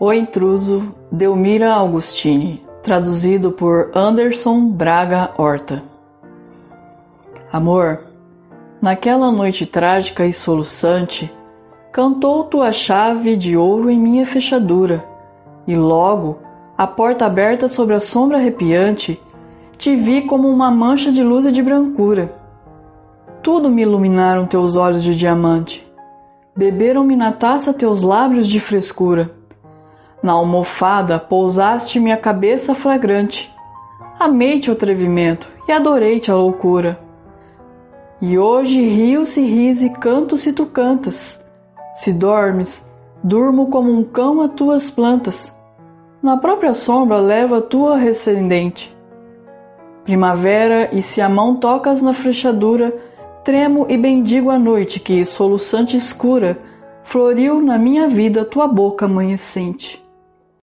O Intruso, Delmira Augustini, traduzido por Anderson Braga Horta. Amor, naquela noite trágica e soluçante, cantou tua chave de ouro em minha fechadura, e logo, a porta aberta sobre a sombra arrepiante, te vi como uma mancha de luz e de brancura. Tudo me iluminaram teus olhos de diamante. Beberam-me na taça teus lábios de frescura. Na almofada pousaste minha cabeça flagrante. Amei-te o atrevimento e adorei-te a loucura. E hoje rio se ris e canto se tu cantas. Se dormes, durmo como um cão a tuas plantas. Na própria sombra levo a tua recendente. Primavera, e se a mão tocas na fechadura, Tremo e bendigo a noite que, soluçante escura, floriu na minha vida tua boca amanhecente.